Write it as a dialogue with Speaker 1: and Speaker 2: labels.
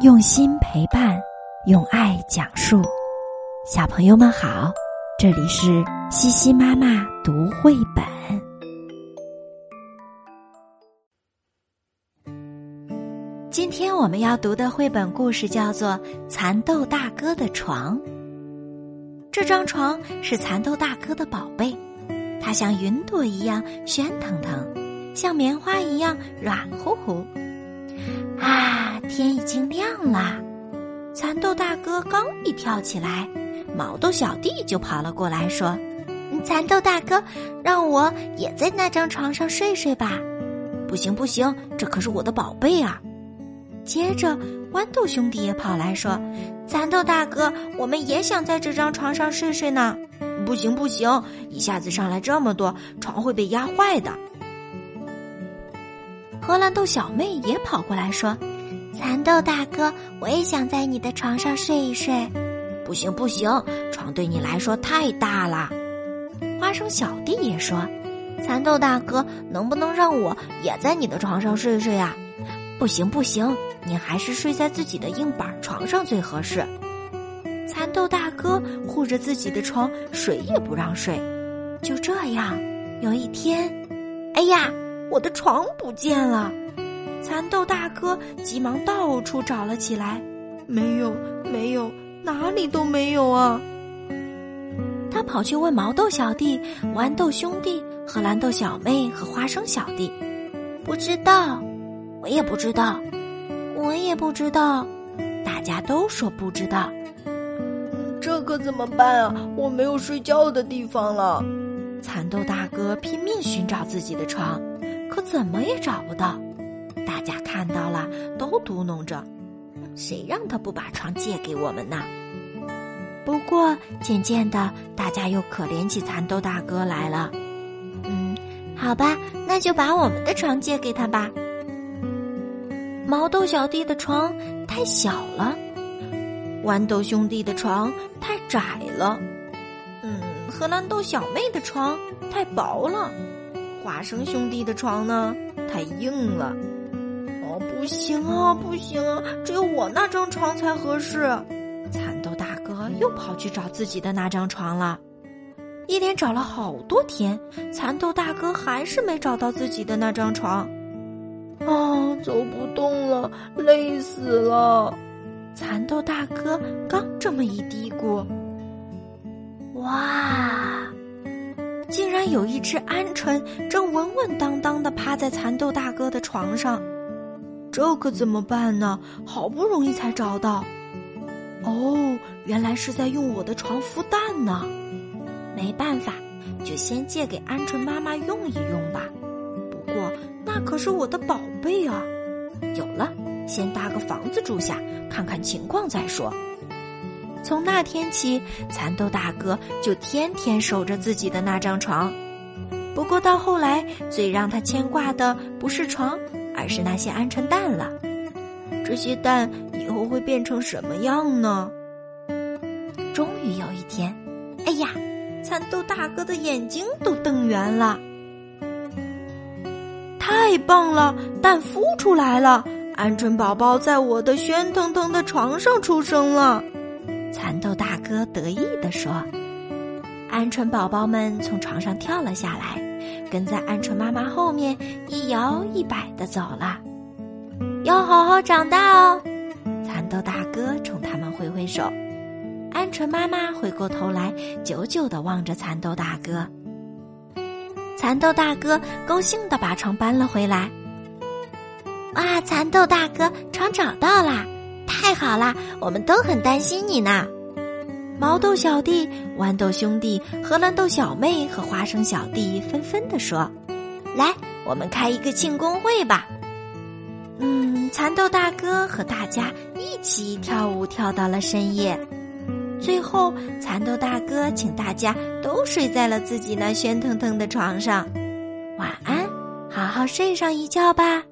Speaker 1: 用心陪伴，用爱讲述。小朋友们好，这里是西西妈妈读绘本。今天我们要读的绘本故事叫做《蚕豆大哥的床》。这张床是蚕豆大哥的宝贝，它像云朵一样喧腾腾，像棉花一样软乎乎。天已经亮了！蚕豆大哥刚一跳起来，毛豆小弟就跑了过来，说：“
Speaker 2: 蚕豆大哥，让我也在那张床上睡睡吧。”“
Speaker 3: 不行，不行，这可是我的宝贝啊！”
Speaker 1: 接着，豌豆兄弟也跑来说：“
Speaker 2: 蚕豆大哥，我们也想在这张床上睡睡呢。”“
Speaker 3: 不行，不行，一下子上来这么多，床会被压坏的。”
Speaker 1: 荷兰豆小妹也跑过来说：“
Speaker 2: 蚕豆大哥，我也想在你的床上睡一睡。”“
Speaker 3: 不行不行，床对你来说太大了。”
Speaker 1: 花生小弟也说：“
Speaker 2: 蚕豆大哥，能不能让我也在你的床上睡睡呀？”“
Speaker 3: 不行不行，你还是睡在自己的硬板床上最合适。”
Speaker 1: 蚕豆大哥护着自己的床，谁也不让睡。就这样，有一天，
Speaker 2: 哎呀！我的床不见了，
Speaker 1: 蚕豆大哥急忙到处找了起来，
Speaker 4: 没有，没有，哪里都没有啊！
Speaker 1: 他跑去问毛豆小弟、豌豆兄弟、和蓝豆小妹和花生小弟，
Speaker 2: 不知道，
Speaker 3: 我也不知道，
Speaker 2: 我也不知道，
Speaker 1: 大家都说不知道。
Speaker 4: 这可怎么办啊？我没有睡觉的地方了。
Speaker 1: 蚕豆大哥拼命寻找自己的床。可怎么也找不到，大家看到了都嘟哝着：“
Speaker 3: 谁让他不把床借给我们呢？”
Speaker 1: 不过渐渐的，大家又可怜起蚕豆大哥来了。
Speaker 2: 嗯，好吧，那就把我们的床借给他吧。
Speaker 1: 毛豆小弟的床太小了，豌豆兄弟的床太窄了，
Speaker 4: 嗯，荷兰豆小妹的床太薄了。花生兄弟的床呢，太硬了。不行啊，不行啊，只有我那张床才合适。
Speaker 1: 蚕豆大哥又跑去找自己的那张床了，一连找了好多天，蚕豆大哥还是没找到自己的那张床。
Speaker 4: 啊，走不动了，累死了！
Speaker 1: 蚕豆大哥刚这么一嘀咕，哇！竟然有一只鹌鹑正稳稳当当的趴在蚕豆大哥的床上，这可怎么办呢？好不容易才找到，哦，原来是在用我的床孵蛋呢。没办法，就先借给鹌鹑妈妈用一用吧。不过那可是我的宝贝啊！有了，先搭个房子住下，看看情况再说。从那天起，蚕豆大哥就天天守着自己的那张床。不过到后来，最让他牵挂的不是床，而是那些鹌鹑蛋了。
Speaker 4: 这些蛋以后会变成什么样呢？
Speaker 1: 终于有一天，哎呀，蚕豆大哥的眼睛都瞪圆了。太棒了，蛋孵出来了，鹌鹑宝宝在我的喧腾腾的床上出生了。蚕豆大哥得意地说：“鹌鹑宝宝们从床上跳了下来，跟在鹌鹑妈妈后面一摇一摆的走了。
Speaker 2: 要好好长大哦！”
Speaker 1: 蚕豆大哥冲他们挥挥手，鹌鹑妈妈回过头来，久久的望着蚕豆大哥。蚕豆大哥高兴的把床搬了回来。
Speaker 2: 哇，蚕豆大哥，床找到啦！太好啦，我们都很担心你呢。
Speaker 1: 毛豆小弟、豌豆兄弟、荷兰豆小妹和花生小弟纷纷的说：“
Speaker 2: 来，我们开一个庆功会吧。”
Speaker 1: 嗯，蚕豆大哥和大家一起跳舞跳到了深夜。最后，蚕豆大哥请大家都睡在了自己那喧腾腾的床上。晚安，好好睡上一觉吧。